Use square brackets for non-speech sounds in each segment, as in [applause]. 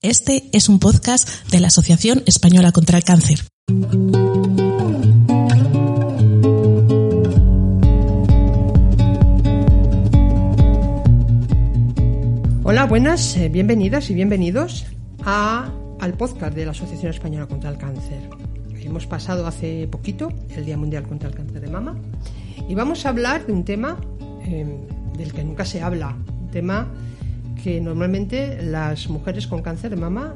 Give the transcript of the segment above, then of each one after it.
Este es un podcast de la Asociación Española contra el Cáncer. Hola, buenas, eh, bienvenidas y bienvenidos a, al podcast de la Asociación Española contra el Cáncer. Hemos pasado hace poquito el Día Mundial contra el Cáncer de Mama y vamos a hablar de un tema eh, del que nunca se habla, un tema que normalmente las mujeres con cáncer de mama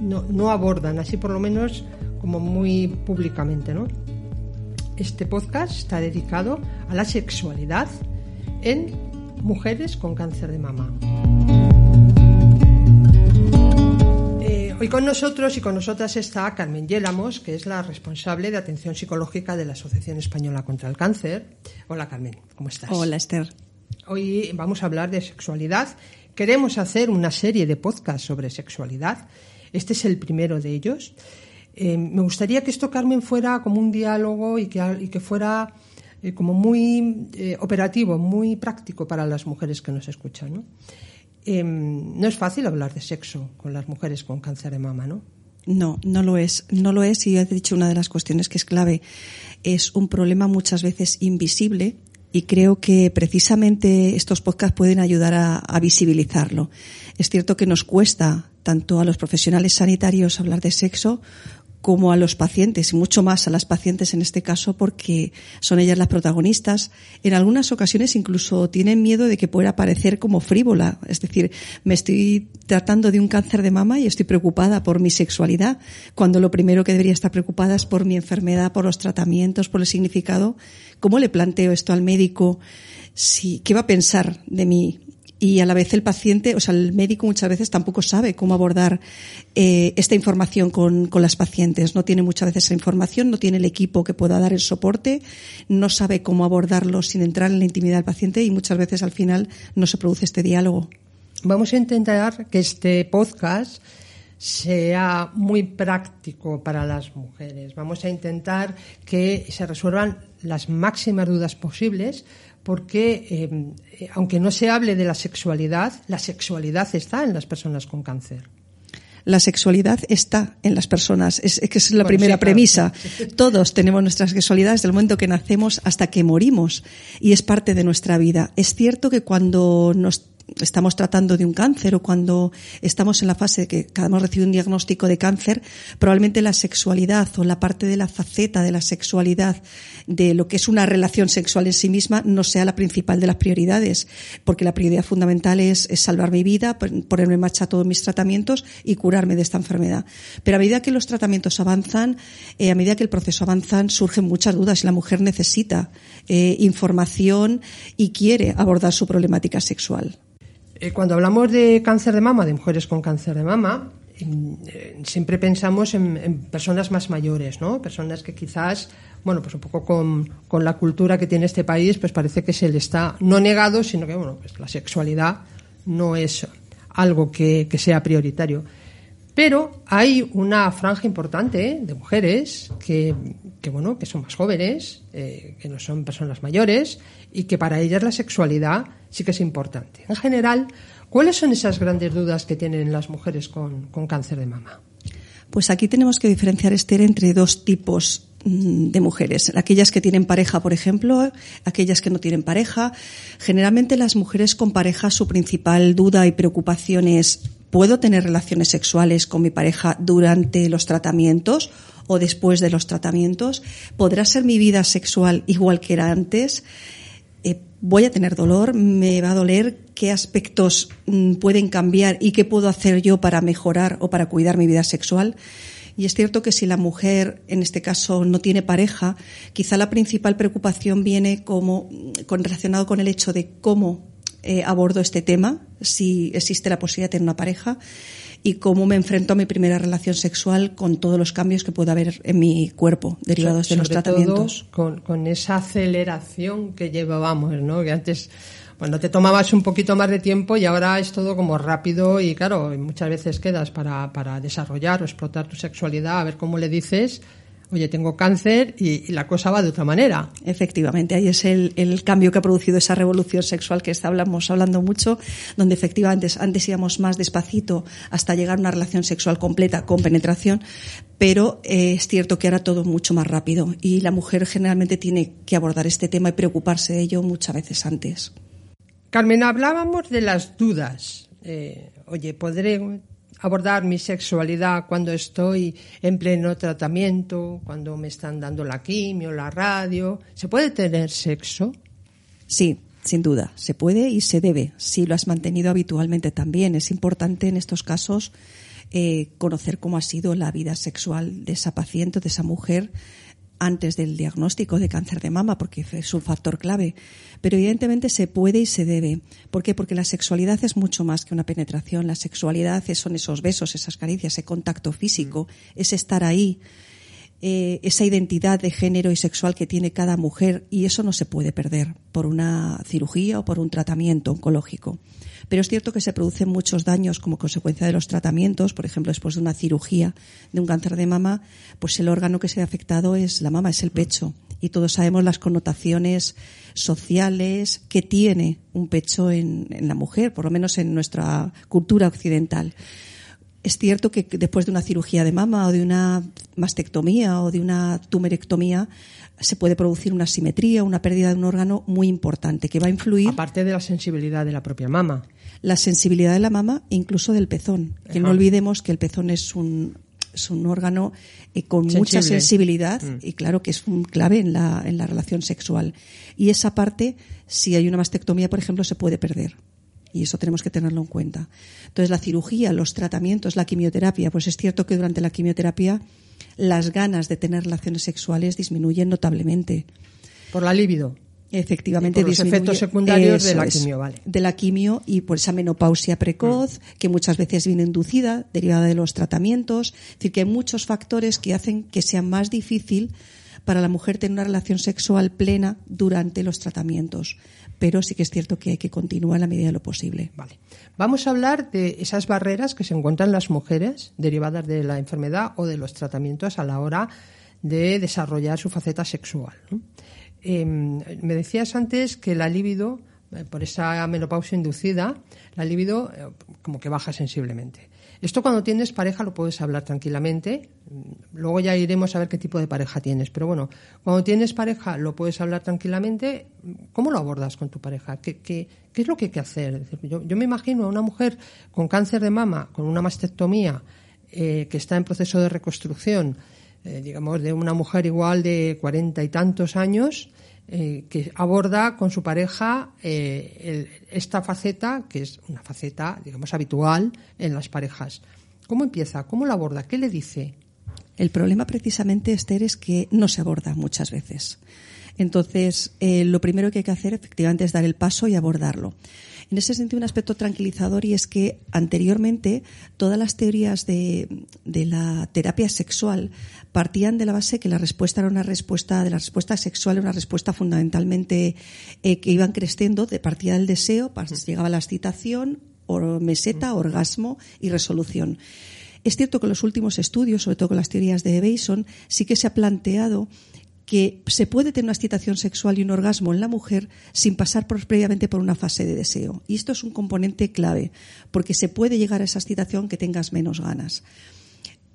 no, no abordan, así por lo menos como muy públicamente. ¿no? Este podcast está dedicado a la sexualidad en mujeres con cáncer de mama. Eh, hoy con nosotros y con nosotras está Carmen Yélamos, que es la responsable de atención psicológica de la Asociación Española contra el Cáncer. Hola Carmen, ¿cómo estás? Hola Esther. Hoy vamos a hablar de sexualidad. Queremos hacer una serie de podcasts sobre sexualidad. Este es el primero de ellos. Eh, me gustaría que esto, Carmen, fuera como un diálogo y que, fuera eh, como muy eh, operativo, muy práctico para las mujeres que nos escuchan. ¿no? No es fácil hablar de sexo con las mujeres con cáncer de mama, ¿no? No, no lo es. No lo es y he dicho una de las cuestiones que es clave. Es un problema muchas veces invisible y creo que precisamente estos podcasts pueden ayudar a, visibilizarlo. Es cierto que nos cuesta tanto a los profesionales sanitarios hablar de sexo como a los pacientes y mucho más a las pacientes en este caso porque son ellas las protagonistas. En algunas ocasiones incluso tienen miedo de que pueda parecer como frívola. Es decir, me estoy tratando de un cáncer de mama y estoy preocupada por mi sexualidad, cuando lo primero que debería estar preocupada es por mi enfermedad, por los tratamientos, por el significado. ¿Cómo le planteo esto al médico? Si, ¿Qué va a pensar de mí? Y a la vez el paciente, o sea, el médico muchas veces tampoco sabe cómo abordar eh, esta información con, con, las pacientes. No tiene muchas veces esa información, no tiene el equipo que pueda dar el soporte, no sabe cómo abordarlo sin entrar en la intimidad del paciente y muchas veces al final no se produce este diálogo. Vamos a intentar que este podcast sea muy práctico para las mujeres. Vamos a intentar que se resuelvan las máximas dudas posibles porque eh, aunque no se hable de la sexualidad, la sexualidad está en las personas con cáncer. La sexualidad está en las personas, es, que es la bueno, primera sí, premisa. [laughs] Todos tenemos nuestra sexualidad desde el momento que nacemos hasta que morimos y es parte de nuestra vida. Es cierto que cuando nos estamos tratando de un cáncer o cuando estamos en la fase de que hemos recibido un diagnóstico de cáncer, probablemente la sexualidad o la parte de la faceta de la sexualidad de lo que es una relación sexual en sí misma no sea la principal de las prioridades, porque la prioridad fundamental es, salvar mi vida, ponerme en marcha todos mis tratamientos y curarme de esta enfermedad. Pero a medida que los tratamientos avanzan, eh, a medida que el proceso avanza, surgen muchas dudas y la mujer necesita eh, información y quiere abordar su problemática sexual. Eh, cuando hablamos de cáncer de mama, de mujeres con cáncer de mama, eh, siempre pensamos en, personas más mayores, ¿no? Personas que quizás, bueno, pues un poco con, con, la cultura que tiene este país, pues parece que se le está no negado, sino que, bueno, pues la sexualidad no es algo que, que sea prioritario. Pero hay una franja importante de mujeres que, que, bueno, que son más jóvenes, eh, que no son personas mayores y que para ellas la sexualidad sí que es importante. En general, ¿cuáles son esas grandes dudas que tienen las mujeres con, con cáncer de mama? Pues aquí tenemos que diferenciar, Esther, entre dos tipos mm, de mujeres. Aquellas que tienen pareja, por ejemplo, aquellas que no tienen pareja. Generalmente las mujeres con pareja su principal duda y preocupación es ¿puedo tener relaciones sexuales con mi pareja durante los tratamientos o después de los tratamientos? ¿Podrá ser mi vida sexual igual que era antes? ¿Voy a tener dolor? ¿Me va a doler? ¿Qué aspectos mm, pueden cambiar y qué puedo hacer yo para mejorar o para cuidar mi vida sexual? Y es cierto que si la mujer, en este caso, no tiene pareja, quizá la principal preocupación viene como con, relacionado con el hecho de cómo eh, abordo este tema, si existe la posibilidad de tener una pareja. Y cómo me enfrento a mi primera relación sexual con todos los cambios que pueda haber en mi cuerpo derivados de los tratamientos. con, con, esa aceleración que llevábamos, ¿no? Que antes, cuando te tomabas un poquito más de tiempo y ahora es todo como rápido y claro, muchas veces quedas para, para desarrollar o explotar tu sexualidad, a ver cómo le dices oye, tengo cáncer y, la cosa va de otra manera. Efectivamente, ahí es el, cambio que ha producido esa revolución sexual que estamos hablando mucho, donde efectivamente antes íbamos más despacito hasta llegar a una relación sexual completa con penetración, pero eh, es cierto que ahora todo mucho más rápido y la mujer generalmente tiene que abordar este tema y preocuparse de ello muchas veces antes. Carmen, hablábamos de las dudas. Eh, oye, ¿podré abordar mi sexualidad cuando estoy en pleno tratamiento, cuando me están dando la quimio, la radio. ¿Se puede tener sexo? Sí, sin duda, se puede y se debe. Si lo has mantenido habitualmente también. Es importante en estos casos eh, conocer cómo ha sido la vida sexual de esa paciente, de esa mujer, antes del diagnóstico de cáncer de mama, porque es un factor clave. Pero evidentemente se puede y se debe. ¿Por qué? Porque la sexualidad es mucho más que una penetración. La sexualidad son esos besos, esas caricias, ese contacto físico, mm. es estar ahí, eh, esa identidad de género y sexual que tiene cada mujer y eso no se puede perder por una cirugía o por un tratamiento oncológico. Pero es cierto que se producen muchos daños como consecuencia de los tratamientos, por ejemplo, después de una cirugía de un cáncer de mama, pues el órgano que se ha afectado es la mama, es el pecho. Y todos sabemos las connotaciones sociales que tiene un pecho en, en la mujer, por lo menos en nuestra cultura occidental. Es cierto que después de una cirugía de mama o de una mastectomía o de una tumerectomía, se puede producir una simetría, una pérdida de un órgano muy importante que va a influir. Aparte de la sensibilidad de la propia mama. La sensibilidad de la mama e incluso del pezón. Que no olvidemos que el pezón es un, es un órgano eh, con mucha sensibilidad mm. y claro que es un clave en la, en la relación sexual. Y esa parte, si hay una mastectomía, por ejemplo, se puede perder. Y eso tenemos que tenerlo en cuenta. Entonces, la cirugía, los tratamientos, la quimioterapia, pues es cierto que durante la quimioterapia las ganas de tener relaciones sexuales disminuyen notablemente. Por la libido. Efectivamente, por los efectos secundarios de la quimio, vale. De la quimio y por esa menopausia precoz, mm. que muchas veces viene inducida, derivada de los tratamientos. Es decir, que hay muchos factores que hacen que sea más difícil para la mujer tener una relación sexual plena durante los tratamientos. Pero sí que es cierto que hay que continuar en la medida de lo posible. Vale. Vamos a hablar de esas barreras que se encuentran las mujeres derivadas de la enfermedad o de los tratamientos a la hora de desarrollar su faceta sexual. Em, me decías antes que la libido, eh, por esa menopausia inducida, la libido eh, como que baja sensiblemente. Esto cuando tienes pareja lo puedes hablar tranquilamente. Luego ya iremos a ver qué tipo de pareja tienes. Pero bueno, cuando tienes pareja lo puedes hablar tranquilamente. ¿Cómo lo abordas con tu pareja? ¿Qué, qué, qué es lo que hay que hacer? Yo, yo, me imagino a una mujer con cáncer de mama, con una mastectomía, eh, que está en proceso de reconstrucción, eh, digamos, de una mujer igual de cuarenta y tantos años, eh, que aborda con su pareja eh, esta faceta, que es una faceta, digamos, habitual en las parejas. ¿Cómo empieza? ¿Cómo la aborda? ¿Qué le dice? El problema precisamente, Esther, es que no se aborda muchas veces. Entonces, eh, lo primero que hay que hacer efectivamente es dar el paso y abordarlo. En ese sentido, un aspecto tranquilizador y es que anteriormente todas las teorías de, la terapia sexual partían de la base que la respuesta era una respuesta, de la respuesta sexual era una respuesta fundamentalmente eh, que iban creciendo, de partida del deseo, llegaba la excitación, meseta, orgasmo y resolución. Es cierto que los últimos estudios, sobre todo con las teorías de Bason, sí que se ha planteado que se puede tener una excitación sexual y un orgasmo en la mujer sin pasar previamente por una fase de deseo. Y esto es un componente clave, porque se puede llegar a esa excitación que tengas menos ganas.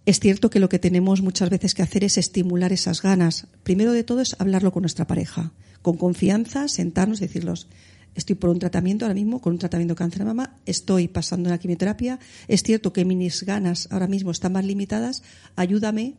Es cierto que lo que tenemos muchas veces que hacer es estimular esas ganas. Primero de todo es hablarlo con nuestra pareja, con confianza, sentarnos y decirlos, estoy por un tratamiento ahora mismo, con un tratamiento de cáncer de mama, estoy pasando una quimioterapia, es cierto que mis ganas ahora mismo están más limitadas, ayúdame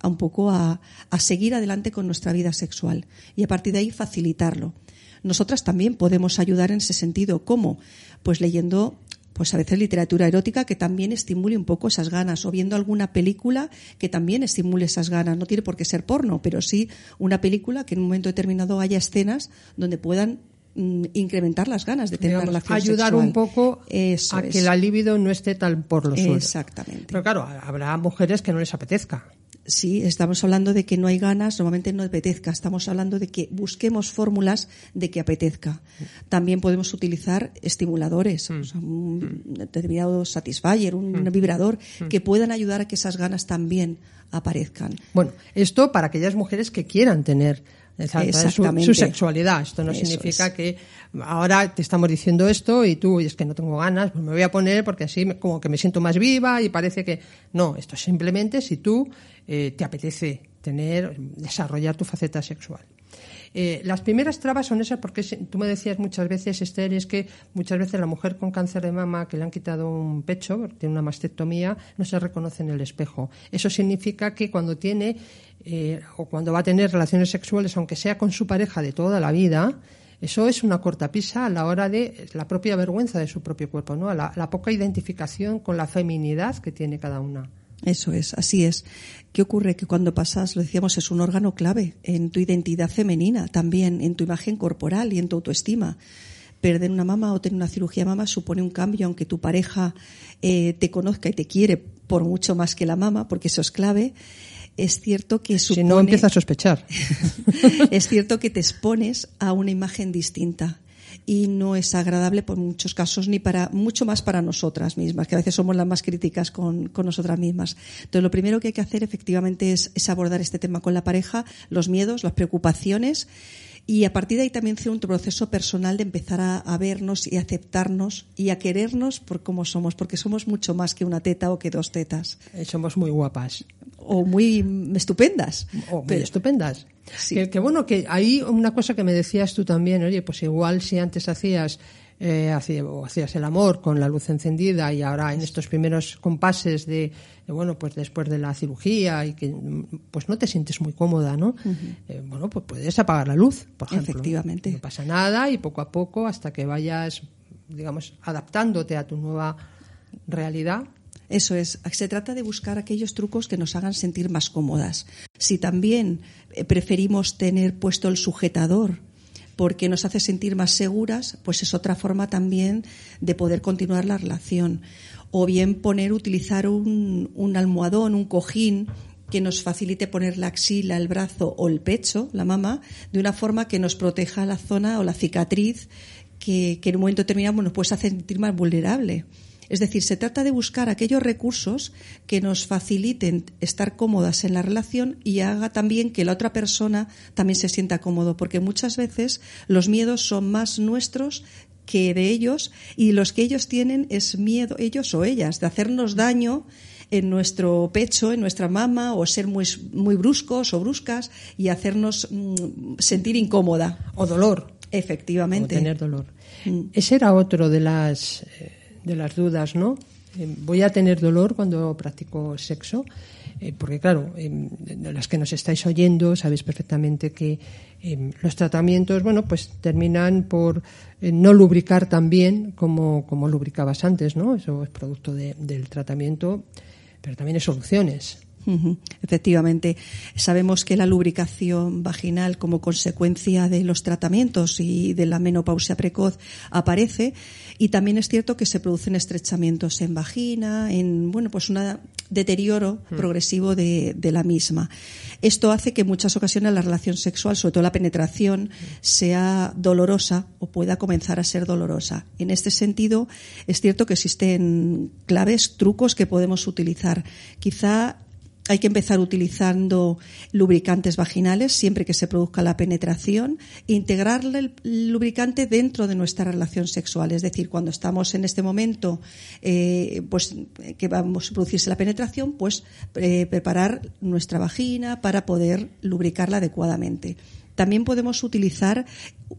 a un poco a, seguir adelante con nuestra vida sexual y a partir de ahí facilitarlo. Nosotras también podemos ayudar en ese sentido. ¿Cómo? Pues leyendo pues a veces literatura erótica que también estimule un poco esas ganas o viendo alguna película que también estimule esas ganas. No tiene por qué ser porno, pero sí una película que en un momento determinado haya escenas donde puedan incrementar las ganas de tener Digamos, una relación ayudar sexual. un poco Eso a es. que la libido no esté tal por los suelos. Exactamente. Pero claro, habrá mujeres que no les apetezca. Sí, estamos hablando de que no hay ganas, normalmente no apetezca. Estamos hablando de que busquemos fórmulas de que apetezca. También podemos utilizar estimuladores, o sea, un determinado satisfier, un vibrador, que puedan ayudar a que esas ganas también aparezcan. Bueno, esto para aquellas mujeres que quieran tener su, Exactamente. su sexualidad. Esto no Eso significa es. que ahora te estamos diciendo esto y tú, "Oye, es que no tengo ganas, pues me voy a poner porque así me- como que me siento más viva y parece que... No, esto es simplemente si tú eh, te apetece tener, desarrollar tu faceta sexual. Eh, las primeras trabas son esas porque tú me decías muchas veces, Esther, es que muchas veces la mujer con cáncer de mama que le han quitado un pecho, tiene una mastectomía, no se reconoce en el espejo. Eso significa que cuando tiene eh, o cuando va a tener relaciones sexuales, aunque sea con su pareja de toda la vida, eso es una cortapisa a la hora de la propia vergüenza de su propio cuerpo, ¿no? La, la poca identificación con la feminidad que tiene cada una. Eso es, así es. ¿Qué ocurre? Que cuando pasas, lo decíamos, es un órgano clave en tu identidad femenina, también en tu imagen corporal y en tu autoestima. Perder una mama o tener una cirugía de mama supone un cambio, aunque tu pareja eh, te conozca y te quiere por mucho más que la mama, porque eso es clave. Es cierto que supone, Si no, empieza a sospechar. [laughs] es cierto que te expones a una imagen distinta y no es agradable por muchos casos ni para mucho más para nosotras mismas que a veces somos las más críticas con, con nosotras mismas entonces lo primero que hay que hacer efectivamente es, es abordar este tema con la pareja los miedos las preocupaciones y a partir de ahí también hacer un proceso personal de empezar a, a vernos y aceptarnos y a querernos por cómo somos porque somos mucho más que una teta o que dos tetas Eh, Somos muy guapas. O muy estupendas muy Pero- estupendas. Sí. Que, que bueno, que hay una cosa que me decías tú también, oye, pues igual si antes hacías, eh, hacías el amor con la luz encendida y ahora en estos primeros compases de, de, bueno, pues después de la cirugía y que mm, pues no te sientes muy cómoda, ¿no? Eh, bueno, pues puedes apagar la luz, por ejemplo. Efectivamente. No pasa nada y poco a poco hasta que vayas, digamos, adaptándote a tu nueva realidad, Eso es, se trata de buscar aquellos trucos que nos hagan sentir más cómodas. Si también eh, preferimos tener puesto el sujetador porque nos hace sentir más seguras, pues es otra forma también de poder continuar la relación. O bien poner, utilizar un, un almohadón, un cojín que nos facilite poner la axila, el brazo o el pecho, la mama, de una forma que nos proteja la zona o la cicatriz que, que en un momento determinado nos puede hacer sentir más vulnerable. Es decir, se trata de buscar aquellos recursos que nos faciliten estar cómodas en la relación y haga también que la otra persona también se sienta cómodo, porque muchas veces los miedos son más nuestros que de ellos y los que ellos tienen es miedo, ellos o ellas, de hacernos daño en nuestro pecho, en nuestra mama, o ser muy, muy bruscos o bruscas y hacernos mm, sentir incómoda. o dolor. Efectivamente. O tener dolor. Mm. Ese era otro de las, eh, de las dudas, ¿no? Eh, Voy a tener dolor cuando practico sexo, Eh, porque claro, de las que nos estáis oyendo sabéis perfectamente que eh, los tratamientos, bueno, pues terminan por eh, no lubricar tan bien como, como lubricabas antes, ¿no? Eso es producto de- del tratamiento, pero también hay soluciones. Efectivamente, sabemos que la lubricación vaginal como consecuencia de los tratamientos y de la menopausia precoz aparece y también es cierto que se producen estrechamientos en vagina, en bueno, pues un deterioro progresivo de, de la misma. Esto hace que en muchas ocasiones la relación sexual, sobre todo la penetración, sea dolorosa o pueda comenzar a ser dolorosa. En este sentido, es cierto que existen claves, trucos que podemos utilizar. Quizá hay que empezar utilizando lubricantes vaginales siempre que se produzca la penetración integrar el lubricante dentro de nuestra relación sexual. Es decir, cuando estamos en este momento eh, pues, que vamos a producirse la penetración, pues eh, preparar nuestra vagina para poder lubricarla adecuadamente. También podemos utilizar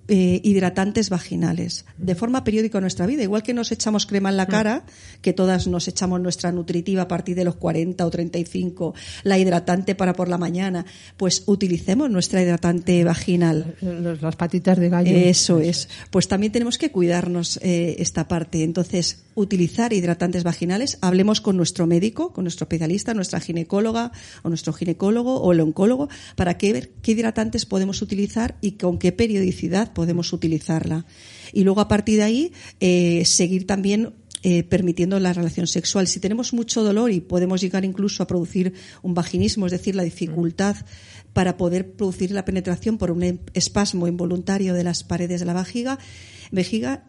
eh, hidratantes vaginales de forma periódica en nuestra vida. Igual que nos echamos crema en la cara, que todas nos echamos nuestra nutritiva a partir de los 40 o 35, la hidratante para por la mañana, pues utilicemos nuestra hidratante vaginal. Las patitas de gallo. Eso es. Pues también tenemos que cuidarnos eh, esta parte. Entonces, utilizar hidratantes vaginales, hablemos con nuestro médico, con nuestro especialista, nuestra ginecóloga o nuestro ginecólogo o el oncólogo, para que ver qué hidratantes podemos utilizar utilizar y con qué periodicidad podemos utilizarla. Y luego, a partir de ahí, eh, seguir también eh, permitiendo la relación sexual. Si tenemos mucho dolor y podemos llegar incluso a producir un vaginismo, es decir, la dificultad para poder producir la penetración por un espasmo involuntario de las paredes de la vejiga, vejiga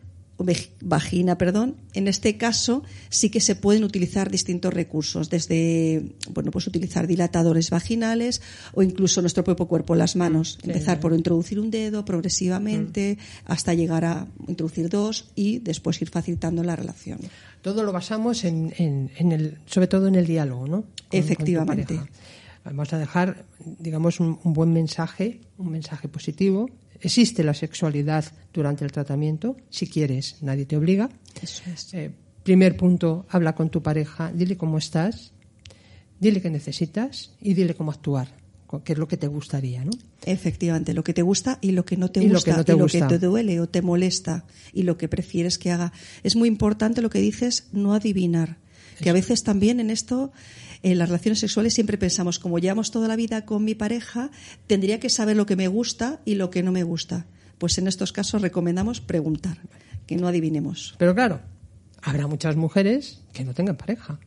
vagina, perdón. En este caso sí que se pueden utilizar distintos recursos, desde bueno, pues utilizar dilatadores vaginales o incluso nuestro propio cuerpo, las manos. Empezar por introducir un dedo progresivamente mm. hasta llegar a introducir dos y después ir facilitando la relación. Todo lo basamos en, en, el, sobre todo en el diálogo, ¿no? Efectivamente. Vamos a dejar, digamos, un, buen mensaje, un mensaje positivo. Existe la sexualidad durante el tratamiento, si quieres, nadie te obliga. Eso es. Eh, primer punto, habla con tu pareja, dile cómo estás, dile qué necesitas y dile cómo actuar, qué es lo que te gustaría, ¿no? Efectivamente, lo que te gusta y lo que no te gusta, lo que y lo que te duele o te molesta y lo que prefieres que haga. Es muy importante lo que dices, no adivinar. Que a veces también en esto en las relaciones sexuales siempre pensamos, como llevamos toda la vida con mi pareja, tendría que saber lo que me gusta y lo que no me gusta. Pues en estos casos recomendamos preguntar, que no adivinemos. Pero claro, habrá muchas mujeres que no tengan pareja.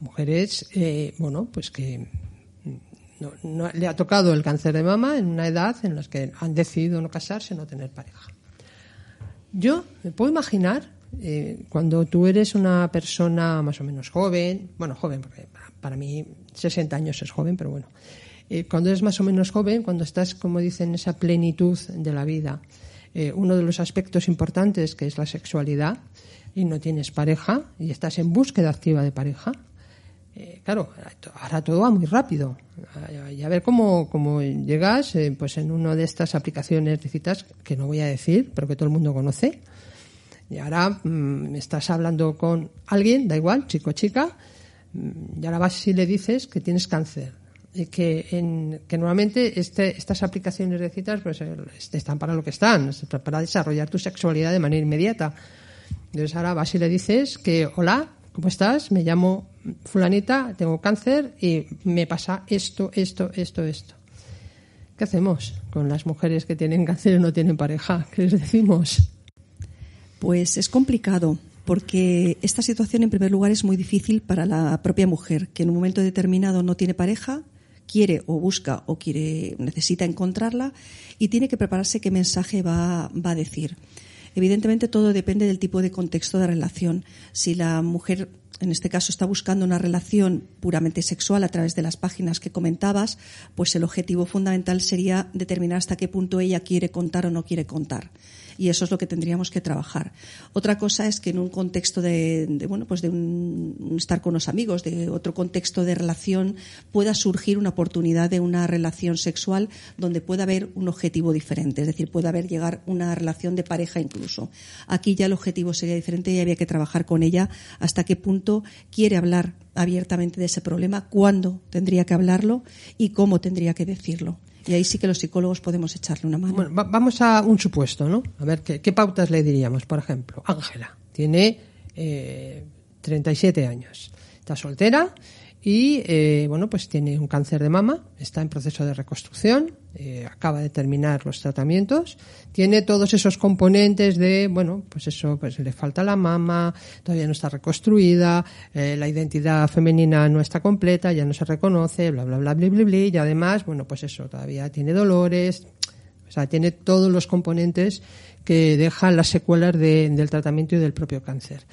Mujeres, eh, bueno, pues que no, le ha tocado el cáncer de mama en una edad en la que han decidido no casarse, no tener pareja. Yo me puedo imaginar eh, cuando tú eres una persona más o menos joven, bueno, joven, porque para mí 60 años es joven, pero bueno, eh, cuando eres más o menos joven, cuando estás, como dicen, en esa plenitud de la vida, eh, uno de los aspectos importantes que es la sexualidad, y no tienes pareja, y estás en búsqueda activa de pareja, claro, ahora todo va muy rápido. Y a ver cómo, cómo llegas pues en una de estas aplicaciones de citas que no voy a decir, pero que todo el mundo conoce, y ahora mm, estás hablando con alguien, da igual, chico o chica, mm, y ahora vas y le dices que tienes cáncer. Y que, en, que normalmente este, estas aplicaciones de citas pues, eh, están para lo que están, para desarrollar tu sexualidad de manera inmediata. Entonces ahora vas y le dices que, hola, ¿cómo estás? Me llamo fulanita, tengo cáncer y me pasa esto, esto, esto, esto. ¿Qué hacemos con las mujeres que tienen cáncer y no tienen pareja? ¿Qué les decimos? Pues es complicado porque esta situación en primer lugar es muy difícil para la propia mujer, que en un momento determinado no tiene pareja, quiere o busca o quiere necesita encontrarla y tiene que prepararse qué mensaje va, va a decir. Evidentemente todo depende del tipo de contexto de relación. Si la mujer en este caso está buscando una relación puramente sexual a través de las páginas que comentabas, pues el objetivo fundamental sería determinar hasta qué punto ella quiere contar o no quiere contar y eso es lo que tendríamos que trabajar. Otra cosa es que en un contexto de, bueno, pues de un, estar con los amigos, de otro contexto de relación, pueda surgir una oportunidad de una relación sexual donde pueda haber un objetivo diferente, es decir, pueda haber llegar una relación de pareja incluso. Aquí ya el objetivo sería diferente y había que trabajar con ella hasta qué punto quiere hablar abiertamente de ese problema, cuándo tendría que hablarlo y cómo tendría que decirlo. Y ahí sí que los psicólogos podemos echarle una mano. Bueno, vamos a un supuesto, ¿no? A ver, ¿qué, pautas le diríamos? Por ejemplo, Ángela tiene eh, 37 años, está soltera y eh, bueno pues tiene un cáncer de mama está en proceso de reconstrucción eh, acaba de terminar los tratamientos tiene todos esos componentes de bueno pues eso pues le falta la mama todavía no está reconstruida eh, la identidad femenina no está completa ya no se reconoce bla bla bla bla bla, bla y además bueno pues eso todavía tiene dolores o sea tiene todos los componentes que dejan las secuelas del tratamiento y del propio cáncer.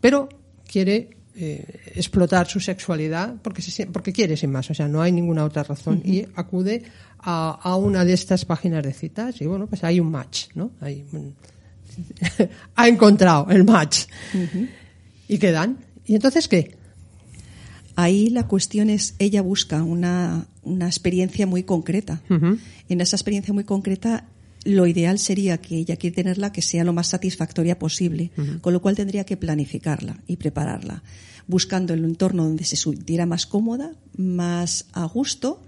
Pero quiere eh, explotar su sexualidad porque, se, porque quiere sin más, o sea, no hay ninguna otra razón y acude a, a, una de estas páginas de citas y bueno, pues hay un match, ¿no? Hay [laughs] ha encontrado el match. ¿Y qué dan? ¿Y entonces qué? Ahí la cuestión es, ella busca una, una experiencia muy concreta. En esa experiencia muy concreta, lo ideal sería que ella quiere tenerla que sea lo más satisfactoria posible, con lo cual tendría que planificarla y prepararla, buscando el entorno donde se sintiera más cómoda, más a gusto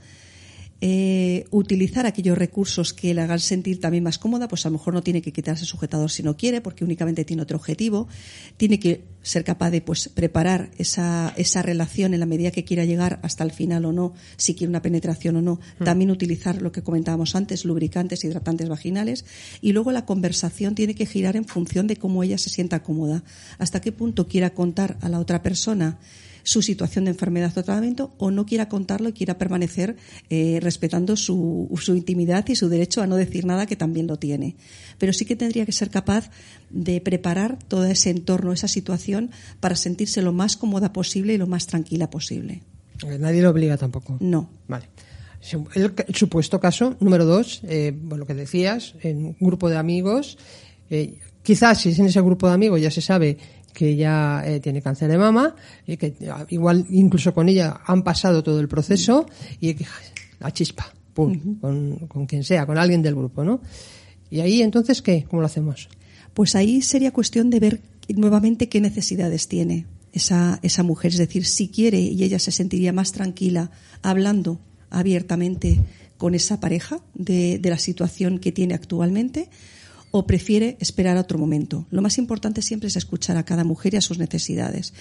eh, utilizar aquellos recursos que le hagan sentir también más cómoda, pues a lo mejor no tiene que quitarse el sujetador si no quiere, porque únicamente tiene otro objetivo. Tiene que ser capaz de pues preparar esa, esa relación en la medida que quiera llegar hasta el final o no, si quiere una penetración o no. Hmm. También utilizar lo que comentábamos antes, lubricantes, hidratantes vaginales. Y luego la conversación tiene que girar en función de cómo ella se sienta cómoda. Hasta qué punto quiera contar a la otra persona su situación de enfermedad o tratamiento o no quiera contarlo y quiera permanecer eh, respetando su, su, intimidad y su derecho a no decir nada que también lo tiene. Pero sí que tendría que ser capaz de preparar todo ese entorno, esa situación, para sentirse lo más cómoda posible y lo más tranquila posible. Nadie lo obliga tampoco. No. Vale. El, supuesto caso, número dos, eh, lo que decías, en un grupo de amigos, eh, quizás si es en ese grupo de amigos ya se sabe que ya eh, tiene cáncer de mama y que igual incluso con ella han pasado todo el proceso y la chispa, pum, con, con, quien sea, con alguien del grupo, ¿no? Y ahí entonces, ¿qué? ¿Cómo lo hacemos? Pues ahí sería cuestión de ver nuevamente qué necesidades tiene esa, esa mujer, es decir, si quiere y ella se sentiría más tranquila hablando abiertamente con esa pareja de, de la situación que tiene actualmente o prefiere esperar a otro momento. Lo más importante siempre es escuchar a cada mujer y a sus necesidades.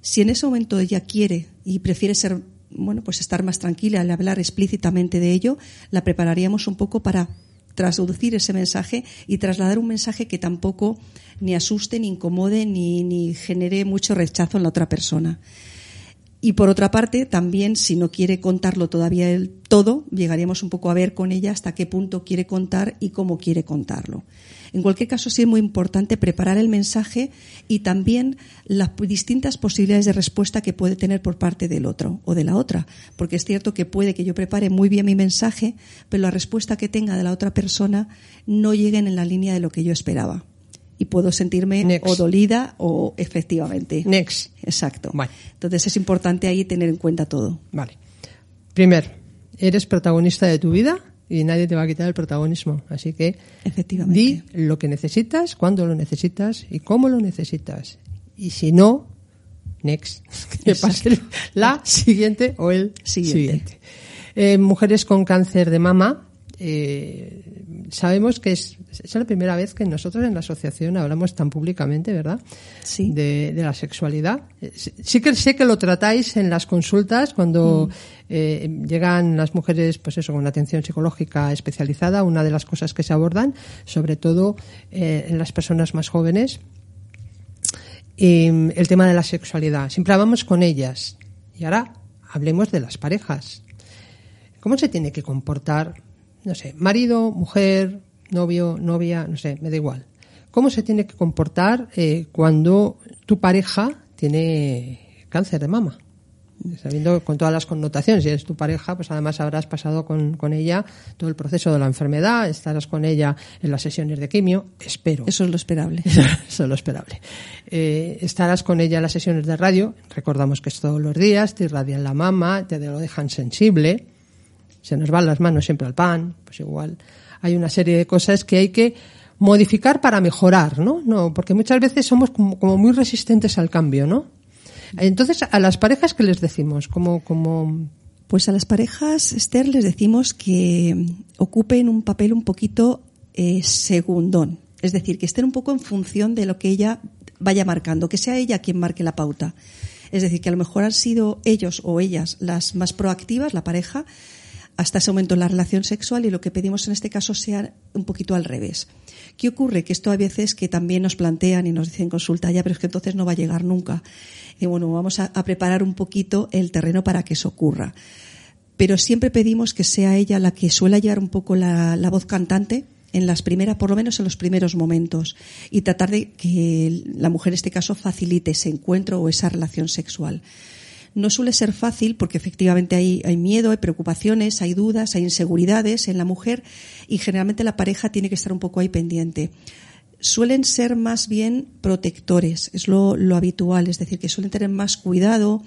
Si en ese momento ella quiere y prefiere ser bueno, pues estar más tranquila al hablar explícitamente de ello, la prepararíamos un poco para traducir ese mensaje y trasladar un mensaje que tampoco ni asuste, ni incomode, ni, ni genere mucho rechazo en la otra persona. Y por otra parte, también si no quiere contarlo todavía el todo, llegaríamos un poco a ver con ella hasta qué punto quiere contar y cómo quiere contarlo. En cualquier caso, sí es muy importante preparar el mensaje y también las distintas posibilidades de respuesta que puede tener por parte del otro o de la otra. Porque es cierto que puede que yo prepare muy bien mi mensaje, pero la respuesta que tenga de la otra persona no llegue en la línea de lo que yo esperaba y puedo sentirme o dolida o efectivamente. Next. Exacto. Entonces es importante ahí tener en cuenta todo. Vale. Primero, eres protagonista de tu vida y nadie te va a quitar el protagonismo. Así que efectivamente. di lo que necesitas, cuándo lo necesitas y cómo lo necesitas. Y si no, next. [laughs] Que pase la siguiente o el siguiente. Eh, mujeres con cáncer de mama eh, sabemos que es, es, la primera vez que nosotros en la asociación hablamos tan públicamente, ¿verdad? Sí. De, de la sexualidad. Eh, sí que sé que lo tratáis en las consultas cuando mm. eh, llegan las mujeres, pues eso, con atención psicológica especializada. Una de las cosas que se abordan, sobre todo eh, en las personas más jóvenes, el tema de la sexualidad. Siempre hablamos con ellas. Y ahora hablemos de las parejas. ¿Cómo se tiene que comportar no sé, marido, mujer, novio, novia, no sé, me da igual. ¿Cómo se tiene que comportar eh, cuando tu pareja tiene cáncer de mama? Sabiendo con todas las connotaciones, si es tu pareja, pues además habrás pasado con, con, ella todo el proceso de la enfermedad, estarás con ella en las sesiones de quimio, espero. Eso es lo esperable. [laughs] Eso es lo esperable. Eh, estarás con ella en las sesiones de radio, recordamos que es todos los días, te irradian la mama, te lo dejan sensible, se nos van las manos siempre al pan, pues igual hay una serie de cosas que hay que modificar para mejorar, ¿no? No, porque muchas veces somos como, muy resistentes al cambio, ¿no? Entonces, a las parejas, ¿qué les decimos? Como, como... Pues a las parejas, Esther, les decimos que ocupen un papel un poquito eh, segundón. Es decir, que estén un poco en función de lo que ella vaya marcando, que sea ella quien marque la pauta. Es decir, que a lo mejor han sido ellos o ellas las más proactivas, la pareja, hasta ese momento la relación sexual y lo que pedimos en este caso sea un poquito al revés. ¿Qué ocurre? Que esto a veces que también nos plantean y nos dicen consulta ya, pero es que entonces no va a llegar nunca. Y bueno, vamos a, preparar un poquito el terreno para que eso ocurra. Pero siempre pedimos que sea ella la que suele llevar un poco la, la voz cantante en las primeras, por lo menos en los primeros momentos, y tratar de que la mujer en este caso facilite ese encuentro o esa relación sexual no suele ser fácil porque efectivamente hay, miedo, hay preocupaciones, hay dudas, hay inseguridades en la mujer y generalmente la pareja tiene que estar un poco ahí pendiente. Suelen ser más bien protectores, es lo, lo, habitual, es decir, que suelen tener más cuidado,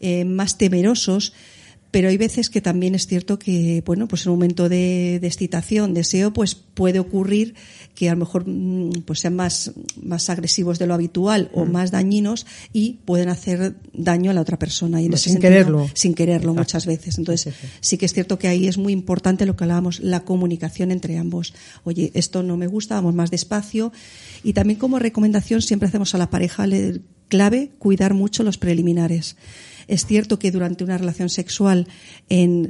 eh, más temerosos, pero hay veces que también es cierto que, bueno, pues en un momento de, de excitación, deseo, pues puede ocurrir que a lo mejor mm, pues sean más, más agresivos de lo habitual o más dañinos y pueden hacer daño a la otra persona. Y en ese sin sentido, quererlo. Sin quererlo Exacto. muchas veces. Entonces, Sí, sí. sí que es cierto que ahí es muy importante lo que hablábamos, la comunicación entre ambos. Oye, esto no me gusta, vamos más despacio. Y también como recomendación siempre hacemos a la pareja le- clave cuidar mucho los preliminares. Es cierto que durante una relación sexual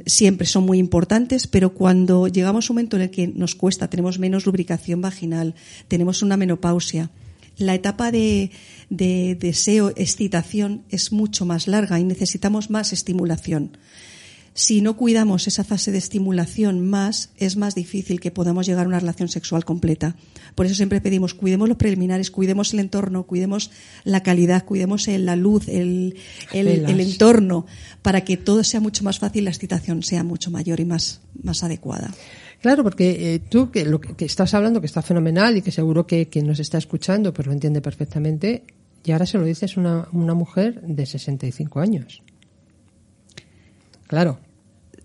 siempre son muy importantes, pero cuando llegamos a un momento en el que nos cuesta, tenemos menos lubricación vaginal, tenemos una menopausia, la etapa de deseo, excitación es mucho más larga y necesitamos más estimulación. Si no cuidamos esa fase de estimulación más, es más difícil que podamos llegar a una relación sexual completa. Por eso siempre pedimos, cuidemos los preliminares, cuidemos el entorno, cuidemos la calidad, cuidemos el- la luz, el, el, entorno, para que todo sea mucho más fácil, la excitación sea mucho mayor y más, más adecuada. Claro, porque eh, tú que lo que, estás hablando, que está fenomenal y que seguro que quien nos está escuchando pues lo entiende perfectamente, y ahora se lo dices una, una mujer de 65 años. Claro,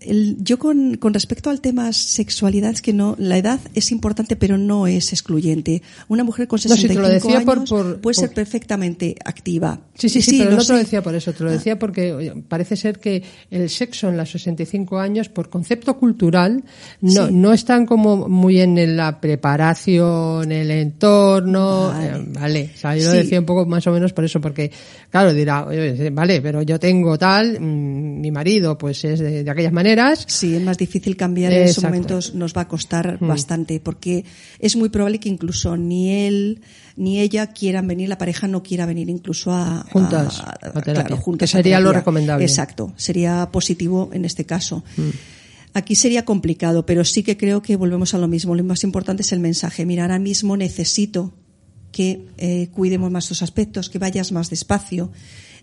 El- yo con, con respecto al tema sexualidad, es que no, la edad es importante, pero no es excluyente. Una mujer con No, si te 65 lo decía por- años por- puede ser perfectamente activa. Sí, sí, sí, pero no te lo decía por eso, te lo decía porque oye, parece ser que el sexo en los 65 años, por concepto cultural, no, Sí. no están como muy en la preparación, el entorno, Vale. eh, vale. O sea, yo lo decía un poco más o menos por eso, porque, claro, dirá, oye, vale, pero yo tengo tal, mm, mi marido pues es de, de aquellas maneras, Sí, es más difícil cambiar en esos momentos, nos va a costar Mm. bastante, porque es muy probable que incluso ni él ni ella quieran venir, la pareja no quiera venir incluso a Juntas, a- a terapia, claro, juntas que sería lo recomendable. Exacto, sería positivo en este caso. Mm. Aquí sería complicado, pero sí que creo que volvemos a lo mismo. Lo más importante es el mensaje. Mira, ahora mismo necesito que eh, cuidemos más tus aspectos, que vayas más despacio.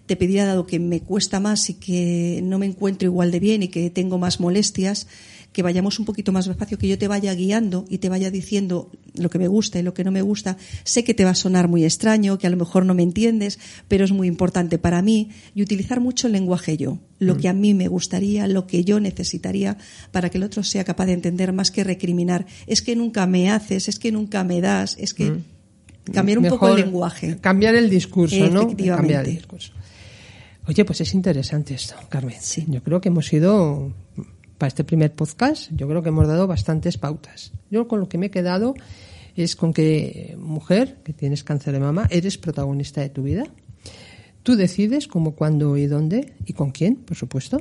Te pediría, dado que me cuesta más y que no me encuentro igual de bien y que tengo más molestias, que vayamos un poquito más despacio, que yo te vaya guiando y te vaya diciendo lo que me gusta y lo que no me gusta. Sé que te va a sonar muy extraño, que a lo mejor no me entiendes, pero es muy importante para mí y utilizar mucho el lenguaje yo, lo que a mí me gustaría, lo que yo necesitaría para que el otro sea capaz de entender más que recriminar. Es que nunca me haces, es que nunca me das, es que cambiar un poco el lenguaje. Cambiar el discurso, ¿no? Cambiar el discurso. Oye, pues es interesante esto, Carmen. Sí. Yo creo que hemos ido, para este primer podcast, yo creo que hemos dado bastantes pautas. Yo con lo que me he quedado es con que, mujer, que tienes cáncer de mama, eres protagonista de tu vida. Tú decides cómo, cuándo y dónde y con quién, por supuesto.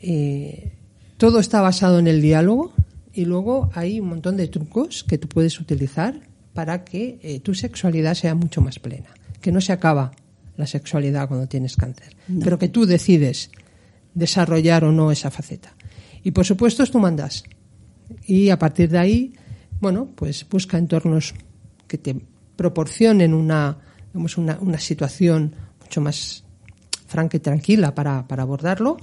Eh, todo está basado en el diálogo y luego hay un montón de trucos que tú puedes utilizar para que eh, tu sexualidad sea mucho más plena. Que no se acaba la sexualidad cuando tienes cáncer, No. pero que tú decides desarrollar o no esa faceta. Y por supuesto tú mandas. Y a partir de ahí, bueno, pues busca entornos que te proporcionen una, digamos, una, una situación mucho más franca y tranquila para, para abordarlo.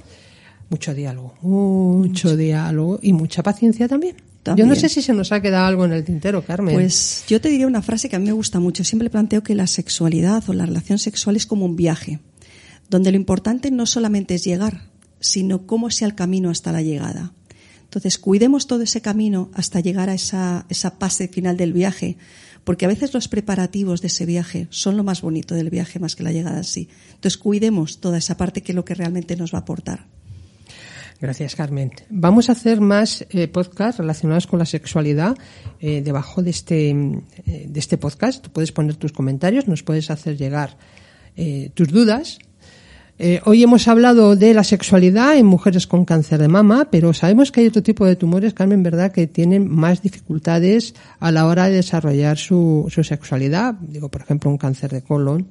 Mucho diálogo, mucho, diálogo y mucha paciencia también. Yo no sé si se nos ha quedado algo en el tintero, Carmen. Pues yo te diría una frase que a mí me gusta mucho. Siempre planteo que la sexualidad o la relación sexual es como un viaje, donde lo importante no solamente es llegar, sino cómo sea el camino hasta la llegada. Entonces, cuidemos todo ese camino hasta llegar a esa, esa fase final del viaje, porque a veces los preparativos de ese viaje son lo más bonito del viaje más que la llegada en sí. Entonces, cuidemos toda esa parte que es lo que realmente nos va a aportar. Gracias, Carmen. Vamos a hacer más eh, podcasts relacionados con la sexualidad eh, debajo de este, eh, de este podcast. Tú puedes poner tus comentarios, nos puedes hacer llegar eh, tus dudas. Hoy hemos hablado de la sexualidad en mujeres con cáncer de mama, pero sabemos que hay otro tipo de tumores, Carmen, ¿verdad?, que tienen más dificultades a la hora de desarrollar su, su sexualidad. Digo, por ejemplo, un cáncer de colon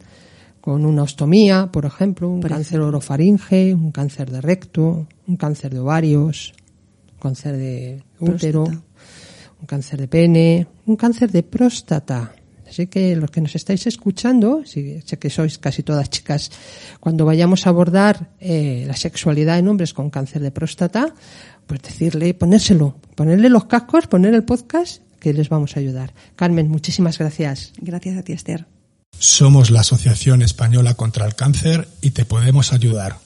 con una ostomía, por ejemplo, un Por cáncer ejemplo. orofaringe, un cáncer de recto, un cáncer de ovarios, un cáncer de útero, Próstata. un cáncer de pene, un cáncer de próstata. Así que los que nos estáis escuchando, si, sé que sois casi todas chicas, cuando vayamos a abordar eh, la sexualidad en hombres con cáncer de próstata, pues decirle, ponérselo, ponerle los cascos, poner el podcast, que les vamos a ayudar. Carmen, muchísimas gracias. Gracias a ti, Esther. Somos la Asociación Española contra el Cáncer y te podemos ayudar.